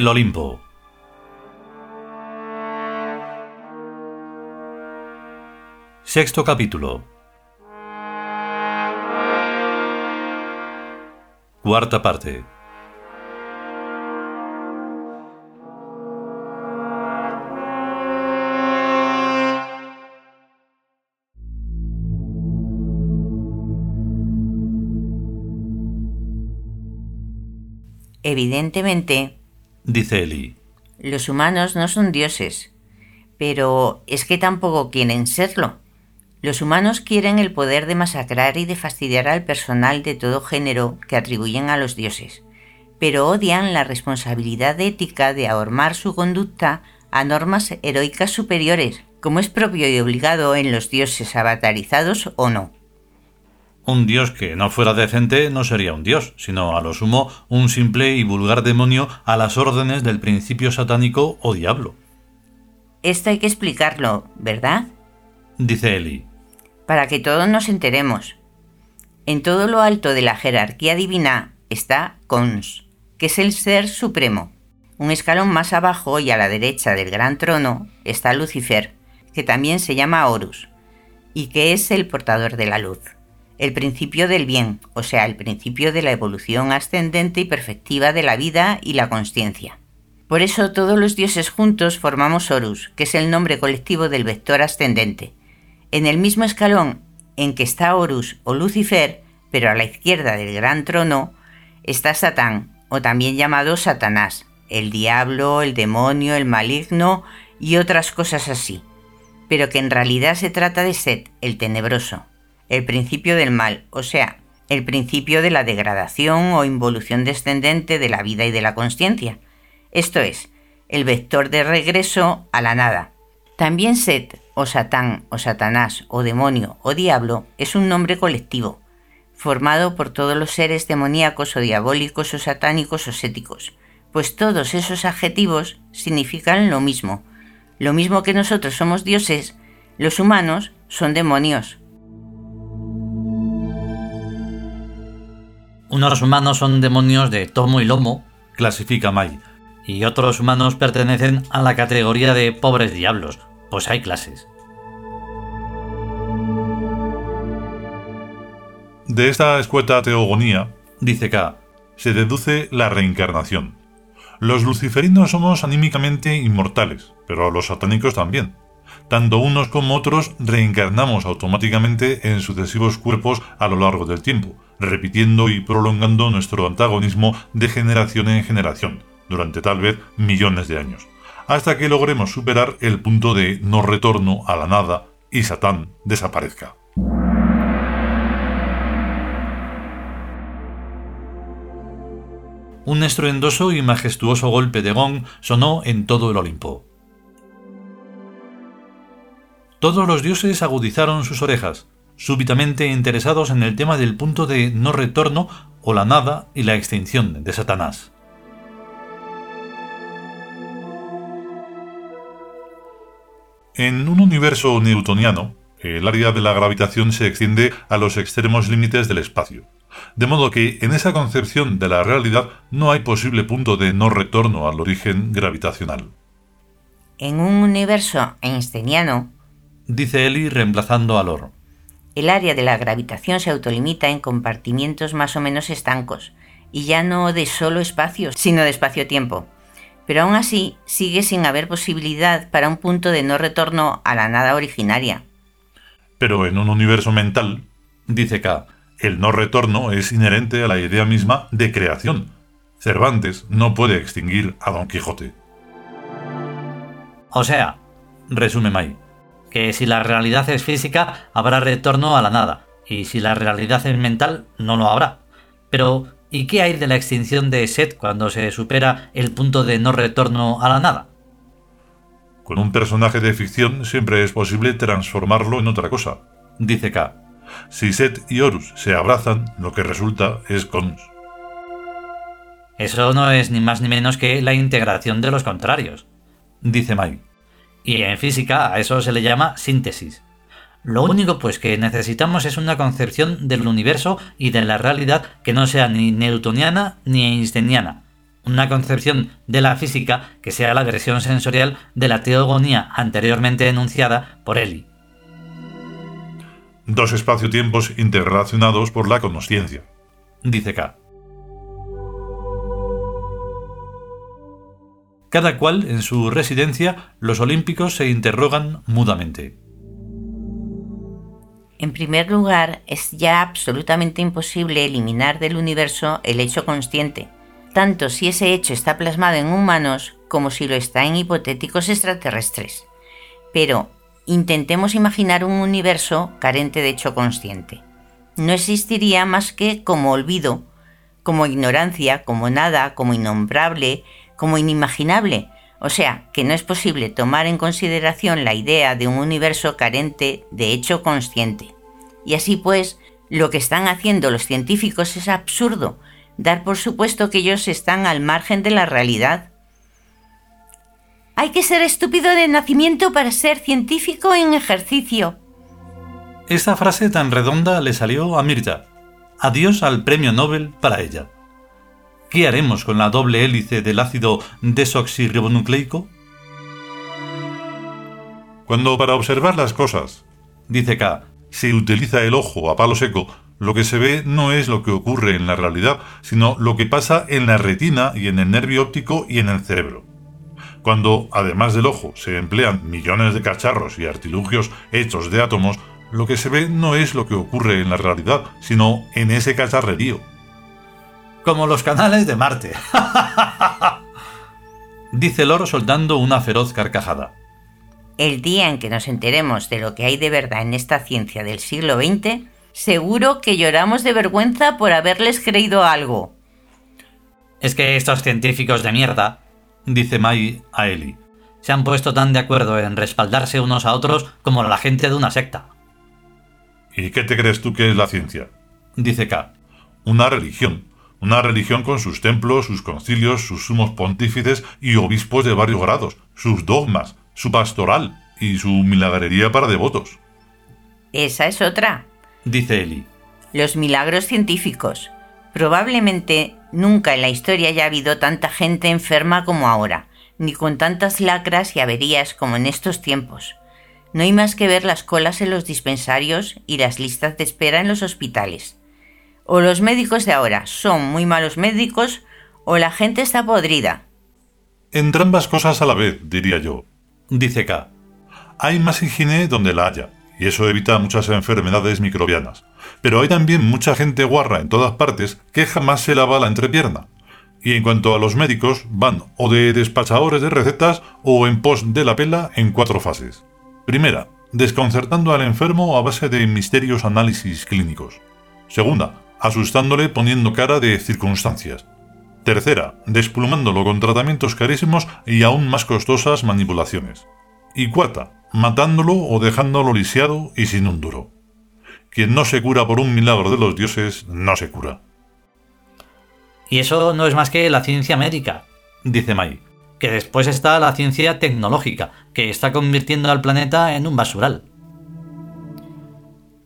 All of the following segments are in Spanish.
el Olimpo. Sexto capítulo. Cuarta parte. Evidentemente, Dice Eli. los humanos no son dioses, pero es que tampoco quieren serlo. Los humanos quieren el poder de masacrar y de fastidiar al personal de todo género que atribuyen a los dioses, pero odian la responsabilidad ética de ahormar su conducta a normas heroicas superiores, como es propio y obligado en los dioses avatarizados o no. Un dios que no fuera decente no sería un dios, sino a lo sumo un simple y vulgar demonio a las órdenes del principio satánico o diablo. Esto hay que explicarlo, ¿verdad? Dice Eli. Para que todos nos enteremos. En todo lo alto de la jerarquía divina está Cons, que es el ser supremo. Un escalón más abajo y a la derecha del gran trono está Lucifer, que también se llama Horus, y que es el portador de la luz, el principio del bien, o sea, el principio de la evolución ascendente y perfectiva de la vida y la consciencia. Por eso todos los dioses juntos formamos Horus, que es el nombre colectivo del vector ascendente. En el mismo escalón en que está Horus o Lucifer, pero a la izquierda del gran trono, está Satán, o también llamado Satanás, el diablo, el demonio, el maligno y otras cosas así, pero que en realidad se trata de Set, el tenebroso, el principio del mal, o sea, el principio de la degradación o involución descendente de la vida y de la consciencia. Esto es, el vector de regreso a la nada. También Set, o Satán, o Satanás, o demonio, o diablo, es un nombre colectivo, formado por todos los seres demoníacos o diabólicos o satánicos o séticos, pues todos esos adjetivos significan lo mismo. Lo mismo que nosotros somos dioses, los humanos son demonios. Unos humanos son demonios de tomo y lomo, clasifica Mai, y otros humanos pertenecen a la categoría de pobres diablos, pues hay clases. De esta escueta teogonía Dice K. se deduce la reencarnación. Los luciferinos somos anímicamente inmortales, pero los satánicos también. Tanto unos como otros reencarnamos automáticamente en sucesivos cuerpos a lo largo del tiempo, repitiendo y prolongando nuestro antagonismo de generación en generación, durante tal vez millones de años, hasta que logremos superar el punto de no retorno a la nada y Satán desaparezca. Un estruendoso y majestuoso golpe de gong sonó en todo el Olimpo. Todos los dioses agudizaron sus orejas, súbitamente interesados en el tema del punto de no retorno o la nada y la extinción de Satanás. En un universo newtoniano, el área de la gravitación se extiende a los extremos límites del espacio, de modo que en esa concepción de la realidad no hay posible punto de no retorno al origen gravitacional. En un universo einsteiniano, Dice Eli reemplazando a Lor. el área de la gravitación se autolimita en compartimientos más o menos estancos, y ya no de solo espacio, sino de espacio-tiempo. Pero aún así sigue sin haber posibilidad para un punto de no retorno a la nada originaria. Pero en un universo mental, Dice K. el no retorno es inherente a la idea misma de creación. Cervantes no puede extinguir a Don Quijote. O sea, resume Mai, que si la realidad es física, habrá retorno a la nada, y si la realidad es mental, no lo habrá. Pero, ¿y qué hay de la extinción de Set cuando se supera el punto de no retorno a la nada? Con un personaje de ficción siempre es posible transformarlo en otra cosa. Dice K. Si Set y Horus se abrazan, lo que resulta es Cons. Eso no es ni más ni menos que la integración de los contrarios. Dice Mai. Y en física a eso se le llama síntesis. Lo único pues que necesitamos es una concepción del universo y de la realidad que no sea ni newtoniana ni einsteiniana. una concepción de la física que sea la versión sensorial de la teogonía anteriormente enunciada por Eli. Dos espacio-tiempos interrelacionados por la consciencia. Dice K. Cada cual en su residencia, los olímpicos se interrogan mudamente. En primer lugar, es ya absolutamente imposible eliminar del universo el hecho consciente, tanto si ese hecho está plasmado en humanos como si lo está en hipotéticos extraterrestres. Pero intentemos imaginar un universo carente de hecho consciente. No existiría más que como olvido, como ignorancia, como nada, como innombrable, como inimaginable. O sea, que no es posible tomar en consideración la idea de un universo carente de hecho consciente. Y así pues, lo que están haciendo los científicos es absurdo, dar por supuesto que ellos están al margen de la realidad. Hay que ser estúpido de nacimiento para ser científico en ejercicio. Esta frase tan redonda le salió a Mirta. Adiós al premio Nobel para ella. ¿Qué haremos con la doble hélice del ácido desoxirribonucleico? Cuando para observar las cosas, dice K, se utiliza el ojo a palo seco, lo que se ve no es lo que ocurre en la realidad, sino lo que pasa en la retina y en el nervio óptico y en el cerebro. Cuando, además del ojo, se emplean millones de cacharros y artilugios hechos de átomos, lo que se ve no es lo que ocurre en la realidad, sino en ese cacharrerío. Como los canales de Marte. Dice Loro soltando una feroz carcajada. El día en que nos enteremos de lo que hay de verdad en esta ciencia del siglo XX, Seguro que lloramos de vergüenza por haberles creído algo. Es que estos científicos de mierda, dice Mai a Eli, se han puesto tan de acuerdo en respaldarse unos a otros como la gente de una secta. ¿Y qué te crees tú que es la ciencia? Dice K. Una religión. Una religión con sus templos, sus concilios, sus sumos pontífices y obispos de varios grados, sus dogmas, su pastoral y su milagrería para devotos. Esa es otra, dice Eli. Los milagros científicos. Probablemente nunca en la historia haya habido tanta gente enferma como ahora, ni con tantas lacras y averías como en estos tiempos. No hay más que ver las colas en los dispensarios y las listas de espera en los hospitales. O los médicos de ahora son muy malos médicos o la gente está podrida. Entre ambas cosas a la vez, diría yo. Dice K. Hay más higiene donde la haya, y eso evita muchas enfermedades microbianas. Pero hay también mucha gente guarra en todas partes que jamás se lava la entrepierna. Y en cuanto a los médicos, van o de despachadores de recetas o en pos de la pela en cuatro fases. Primera, desconcertando al enfermo a base de misterios análisis clínicos. Segunda, asustándole poniendo cara de circunstancias. Tercera, desplumándolo con tratamientos carísimos y aún más costosas manipulaciones. Y cuarta, matándolo o dejándolo lisiado y sin un duro. Quien no se cura por un milagro de los dioses, no se cura. Y eso no es más que la ciencia médica, dice Mai, que después está la ciencia tecnológica, que está convirtiendo al planeta en un basural.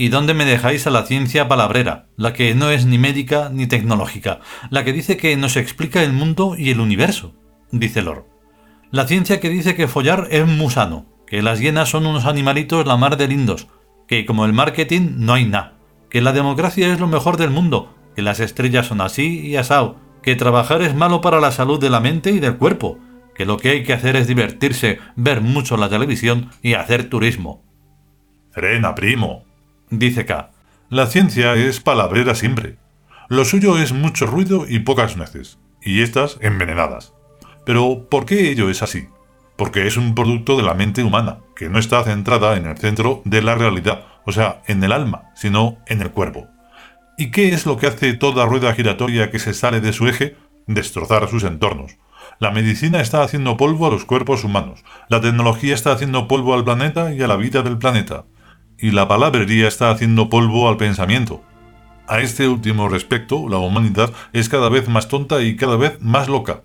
¿Y dónde me dejáis a la ciencia palabrera, la que no es ni médica ni tecnológica, la que dice que nos explica el mundo y el universo? dice Lor. La ciencia que dice que follar es musano, que las hienas son unos animalitos la mar de lindos, que como el marketing no hay nada, que la democracia es lo mejor del mundo, que las estrellas son así y asao, que trabajar es malo para la salud de la mente y del cuerpo, que lo que hay que hacer es divertirse, ver mucho la televisión y hacer turismo. Frena, primo, dice K. La ciencia es palabrera siempre. Lo suyo es mucho ruido y pocas nueces, y estas envenenadas. Pero, ¿por qué ello es así? porque es un producto de la mente humana, que no está centrada en el centro de la realidad, o sea, en el alma, sino en el cuerpo. ¿Y qué es lo que hace toda rueda giratoria que se sale de su eje? Destrozar sus entornos. La medicina está haciendo polvo a los cuerpos humanos, la tecnología está haciendo polvo al planeta y a la vida del planeta, y la palabrería está haciendo polvo al pensamiento. A este último respecto, la humanidad es cada vez más tonta y cada vez más loca.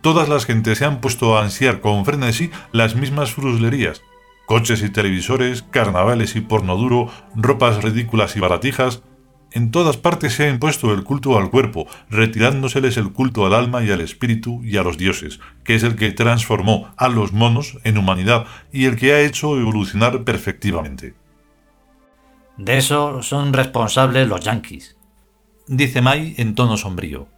Todas las gentes se han puesto a ansiar con frenesí las mismas fruslerías. Coches y televisores, carnavales y porno duro, ropas ridículas y baratijas. En todas partes se ha impuesto el culto al cuerpo, retirándoseles el culto al alma y al espíritu y a los dioses, que es el que transformó a los monos en humanidad y el que ha hecho evolucionar perfectivamente. De eso son responsables los yanquis, dice Mai en tono sombrío.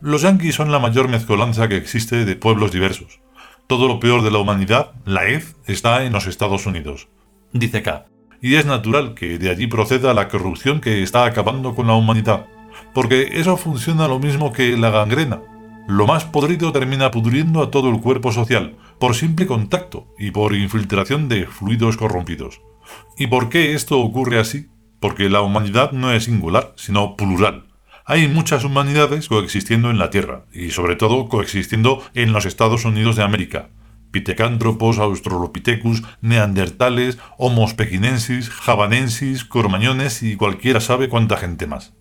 Los yanquis son la mayor mezcolanza que existe de pueblos diversos. Todo lo peor de la humanidad, la EZ, está en los Estados Unidos, dice K y es natural que de allí proceda la corrupción que está acabando con la humanidad, porque eso funciona lo mismo que la gangrena. Lo más podrido termina pudriendo a todo el cuerpo social, por simple contacto y por infiltración de fluidos corrompidos. ¿Y por qué esto ocurre así? Porque la humanidad no es singular, sino plural. Hay muchas humanidades coexistiendo en la Tierra, y sobre todo coexistiendo en los Estados Unidos de América, pitecántropos, australopithecus, neandertales, homos pequinensis, javanensis, cormañones y cualquiera sabe cuánta gente más.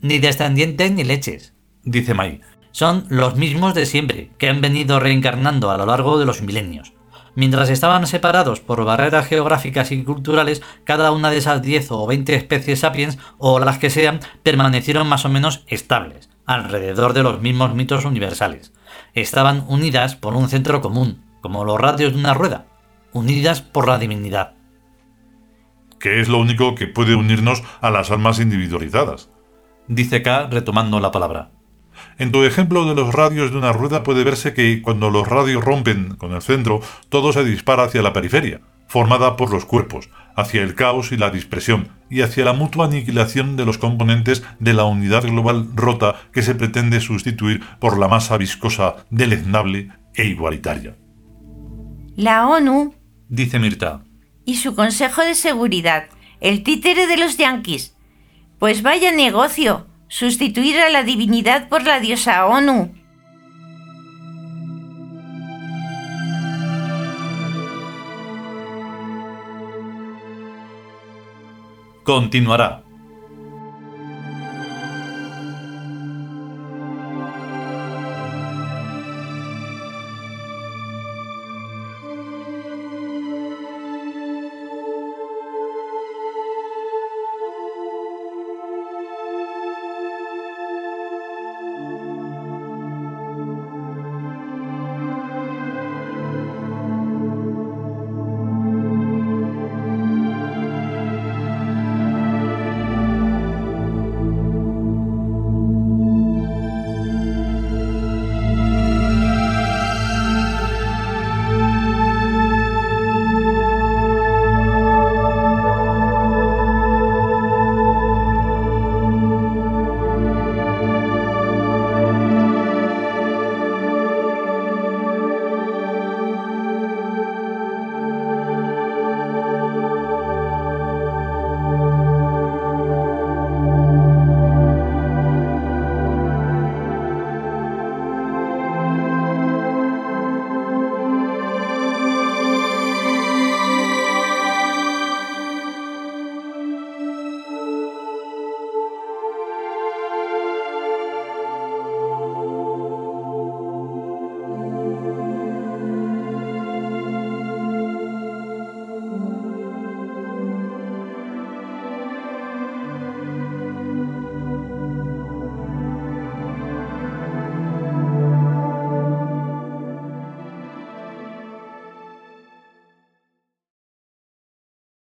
Ni descendientes ni leches, dice Mai. Son los mismos de siempre, que han venido reencarnando a lo largo de los milenios. Mientras estaban separados por barreras geográficas y culturales, cada una de esas 10 o 20 especies sapiens, o las que sean, permanecieron más o menos estables, alrededor de los mismos mitos universales estaban unidas por un centro común, como los radios de una rueda, unidas por la divinidad. Que es lo único que puede unirnos a las almas individualizadas, dice K retomando la palabra. En tu ejemplo de los radios de una rueda puede verse que cuando los radios rompen con el centro, todo se dispara hacia la periferia, formada por los cuerpos, hacia el caos y la dispersión, y hacia la mutua aniquilación de los componentes de la unidad global rota que se pretende sustituir por la masa viscosa, deleznable e igualitaria. La ONU, dice Mirta, y su Consejo de Seguridad, el títere de los yanquis. Pues vaya negocio, sustituir a la divinidad por la diosa ONU. continuará.